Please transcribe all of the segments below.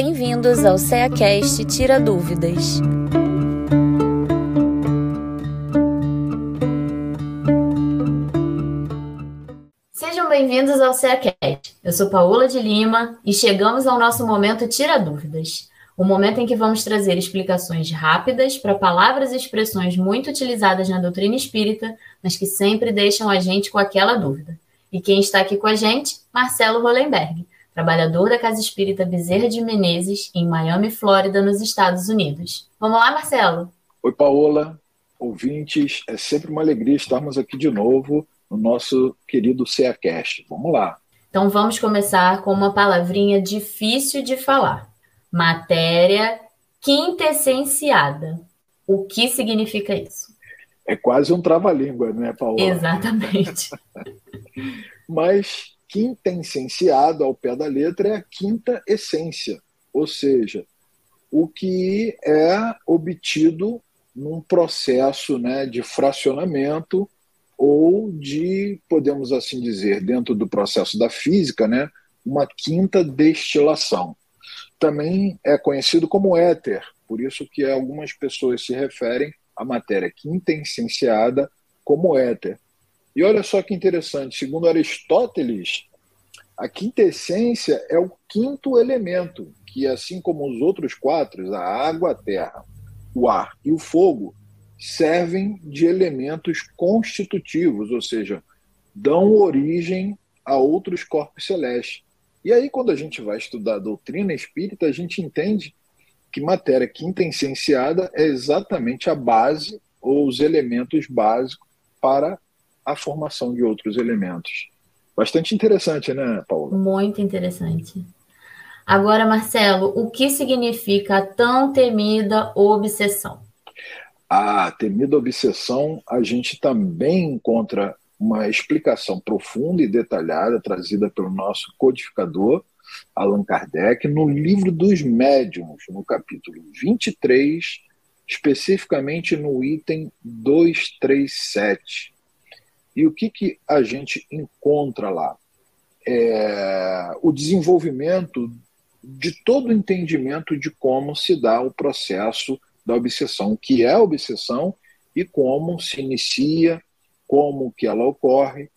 Bem-vindos ao CEACast Tira Dúvidas. Sejam bem-vindos ao CEACast. Eu sou Paola de Lima e chegamos ao nosso momento Tira Dúvidas. O momento em que vamos trazer explicações rápidas para palavras e expressões muito utilizadas na doutrina espírita, mas que sempre deixam a gente com aquela dúvida. E quem está aqui com a gente? Marcelo Hollenberg trabalhador da Casa Espírita Bezerra de Menezes, em Miami, Flórida, nos Estados Unidos. Vamos lá, Marcelo? Oi, Paola, ouvintes, é sempre uma alegria estarmos aqui de novo no nosso querido CEACast. Vamos lá. Então vamos começar com uma palavrinha difícil de falar. Matéria quintessenciada. O que significa isso? É quase um trava-língua, né, Paola? Exatamente. Mas quintessenciado ao pé da letra é a quinta essência, ou seja, o que é obtido num processo né, de fracionamento ou de, podemos assim dizer, dentro do processo da física, né, uma quinta destilação. Também é conhecido como éter, por isso que algumas pessoas se referem à matéria quintessenciada como éter. E olha só que interessante, segundo Aristóteles, a quintessência é o quinto elemento, que assim como os outros quatro, a água, a terra, o ar e o fogo, servem de elementos constitutivos, ou seja, dão origem a outros corpos celestes. E aí, quando a gente vai estudar a doutrina espírita, a gente entende que matéria quintessenciada é exatamente a base ou os elementos básicos para a formação de outros elementos. Bastante interessante, né, Paula? Muito interessante. Agora, Marcelo, o que significa a tão temida obsessão? A temida obsessão, a gente também encontra uma explicação profunda e detalhada trazida pelo nosso codificador, Allan Kardec, no livro dos médiuns, no capítulo 23, especificamente no item 237. E o que, que a gente encontra lá? É, o desenvolvimento de todo o entendimento de como se dá o processo da obsessão, o que é a obsessão e como se inicia, como que ela ocorre.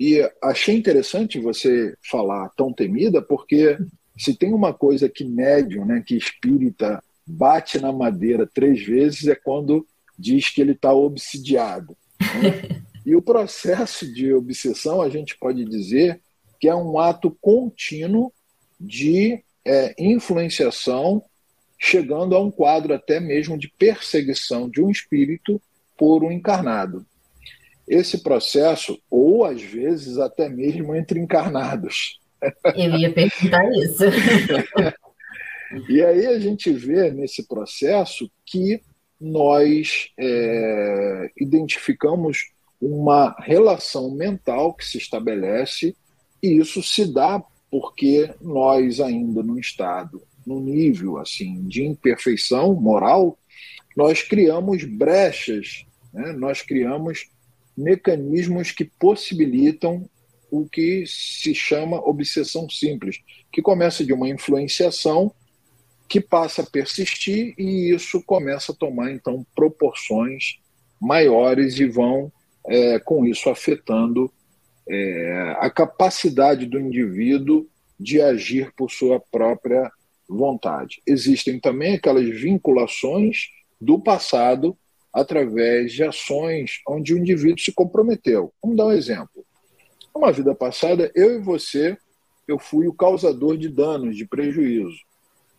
E achei interessante você falar tão temida, porque se tem uma coisa que médium, né, que espírita bate na madeira três vezes, é quando diz que ele está obsidiado. Né? E o processo de obsessão, a gente pode dizer que é um ato contínuo de é, influenciação, chegando a um quadro até mesmo de perseguição de um espírito por um encarnado. Esse processo, ou às vezes até mesmo entre encarnados. Eu ia perguntar isso. e aí a gente vê nesse processo que nós é, identificamos uma relação mental que se estabelece, e isso se dá porque nós ainda no estado, no nível assim de imperfeição moral, nós criamos brechas, né? nós criamos mecanismos que possibilitam o que se chama obsessão simples, que começa de uma influenciação que passa a persistir e isso começa a tomar então proporções maiores e vão é, com isso afetando é, a capacidade do indivíduo de agir por sua própria vontade. Existem também aquelas vinculações do passado através de ações onde o indivíduo se comprometeu. Vamos dar um exemplo. Uma vida passada, eu e você, eu fui o causador de danos, de prejuízo.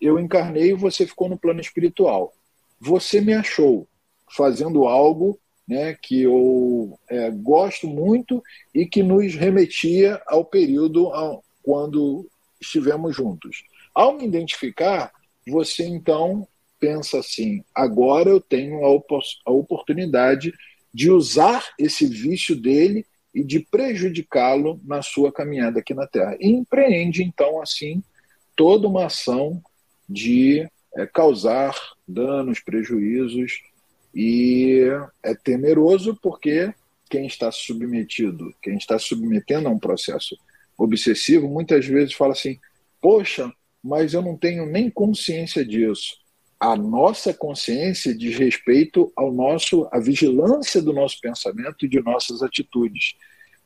Eu encarnei e você ficou no plano espiritual. Você me achou fazendo algo né, que eu é, gosto muito e que nos remetia ao período ao, quando estivemos juntos. Ao me identificar, você então pensa assim: agora eu tenho a, a oportunidade de usar esse vício dele e de prejudicá-lo na sua caminhada aqui na Terra. E empreende então assim toda uma ação de é, causar danos, prejuízos e é temeroso porque quem está submetido, quem está submetendo a um processo obsessivo, muitas vezes fala assim: poxa, mas eu não tenho nem consciência disso. A nossa consciência diz respeito ao nosso, à vigilância do nosso pensamento e de nossas atitudes,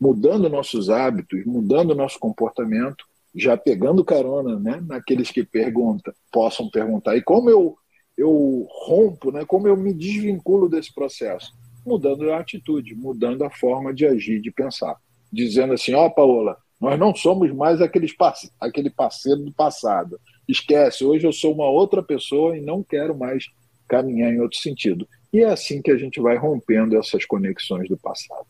mudando nossos hábitos, mudando nosso comportamento, já pegando carona, né, naqueles que perguntam, possam perguntar. E como eu eu rompo, né, como eu me desvinculo desse processo? Mudando a atitude, mudando a forma de agir, de pensar. Dizendo assim: Ó, oh, Paola, nós não somos mais aqueles, aquele parceiro do passado. Esquece, hoje eu sou uma outra pessoa e não quero mais caminhar em outro sentido. E é assim que a gente vai rompendo essas conexões do passado.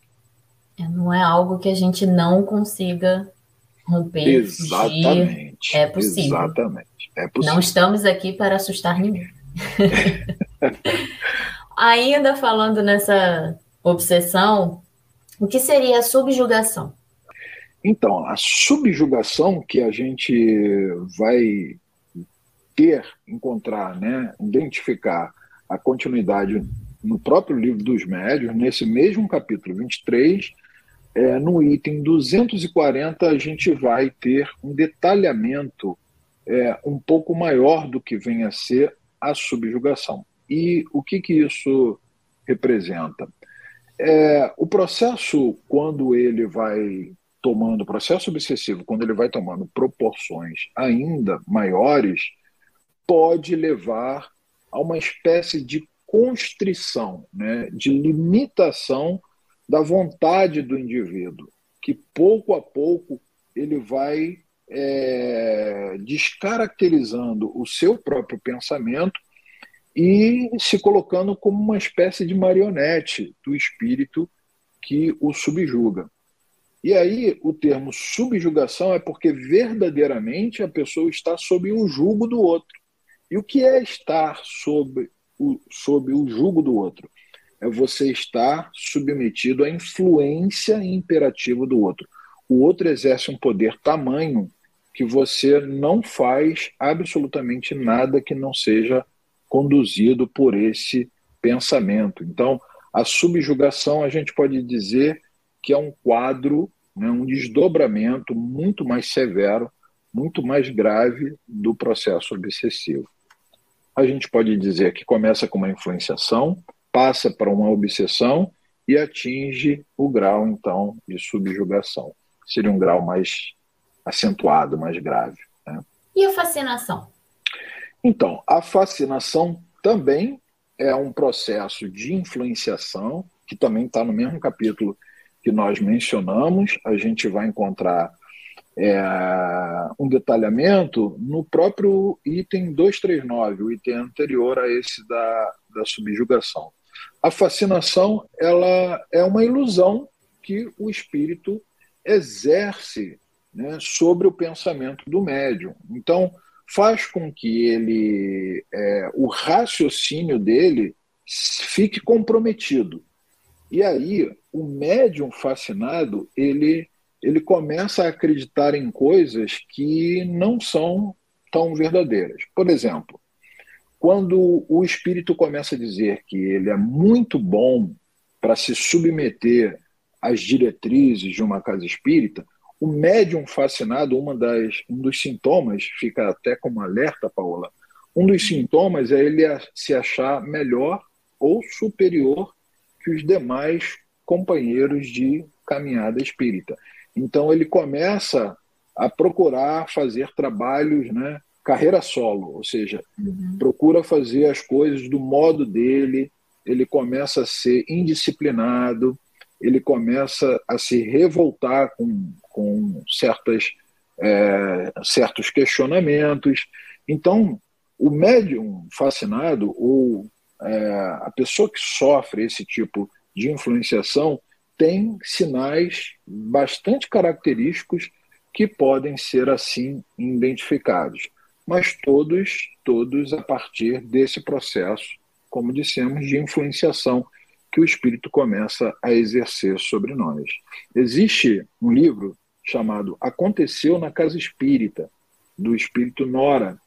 É, não é algo que a gente não consiga romper. Exatamente. Fugir. É possível. Exatamente. É possível. Não estamos aqui para assustar ninguém. Ainda falando nessa obsessão, o que seria a subjugação? Então, a subjugação que a gente vai ter, encontrar, né, identificar a continuidade no próprio livro dos médios, nesse mesmo capítulo 23, é, no item 240, a gente vai ter um detalhamento é, um pouco maior do que vem a ser a subjugação. E o que, que isso representa? É, o processo, quando ele vai tomando, o processo obsessivo, quando ele vai tomando proporções ainda maiores, pode levar a uma espécie de constrição, né, de limitação da vontade do indivíduo, que pouco a pouco ele vai é, descaracterizando o seu próprio pensamento e se colocando como uma espécie de marionete do espírito que o subjuga. E aí o termo subjugação é porque verdadeiramente a pessoa está sob o jugo do outro. E o que é estar sob o, sob o jugo do outro? É você estar submetido à influência imperativa do outro. O outro exerce um poder tamanho que você não faz absolutamente nada que não seja conduzido por esse pensamento. Então, a subjugação a gente pode dizer que é um quadro, né, um desdobramento muito mais severo, muito mais grave do processo obsessivo. A gente pode dizer que começa com uma influenciação, passa para uma obsessão e atinge o grau, então, de subjugação. Seria um grau mais acentuado, mais grave. Né? E a fascinação? Então, a fascinação também é um processo de influenciação, que também está no mesmo capítulo que nós mencionamos. A gente vai encontrar é, um detalhamento no próprio item 239, o item anterior a esse da, da subjugação. A fascinação ela é uma ilusão que o espírito exerce né, sobre o pensamento do médium. Então, faz com que ele, é, o raciocínio dele fique comprometido. E aí, o médium fascinado, ele, ele começa a acreditar em coisas que não são tão verdadeiras. Por exemplo, quando o espírito começa a dizer que ele é muito bom para se submeter às diretrizes de uma casa espírita, o médium fascinado, uma das, um dos sintomas, fica até como alerta, Paola, um dos sintomas é ele se achar melhor ou superior que os demais companheiros de caminhada espírita. Então ele começa a procurar fazer trabalhos, né, carreira solo, ou seja, uhum. procura fazer as coisas do modo dele, ele começa a ser indisciplinado, ele começa a se revoltar com, com certas, é, certos questionamentos. Então, o médium fascinado ou é, a pessoa que sofre esse tipo de influenciação tem sinais bastante característicos que podem ser assim identificados, mas todos, todos a partir desse processo, como dissemos, de influenciação que o espírito começa a exercer sobre nós. Existe um livro chamado Aconteceu na Casa Espírita, do espírito Nora,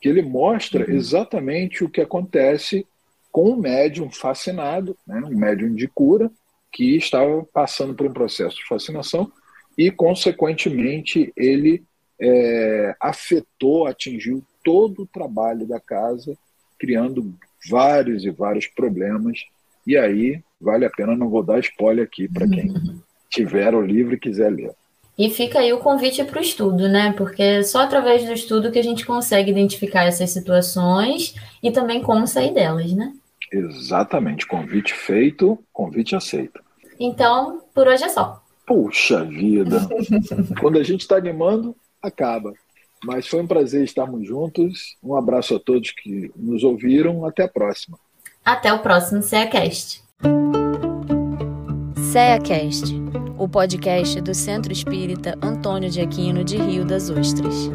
que ele mostra uhum. exatamente o que acontece com um médium fascinado, né, um médium de cura, que estava passando por um processo de fascinação e, consequentemente, ele é, afetou, atingiu todo o trabalho da casa, criando vários e vários problemas. E aí, vale a pena, não vou dar spoiler aqui para quem tiver o livro e quiser ler. E fica aí o convite para o estudo, né? Porque é só através do estudo que a gente consegue identificar essas situações e também como sair delas, né? Exatamente. Convite feito, convite aceito. Então, por hoje é só. Puxa vida! Quando a gente está animando, acaba. Mas foi um prazer estarmos juntos. Um abraço a todos que nos ouviram. Até a próxima. Até o próximo CEACast. CEACast, o podcast do Centro Espírita Antônio de Aquino de Rio das Ostras.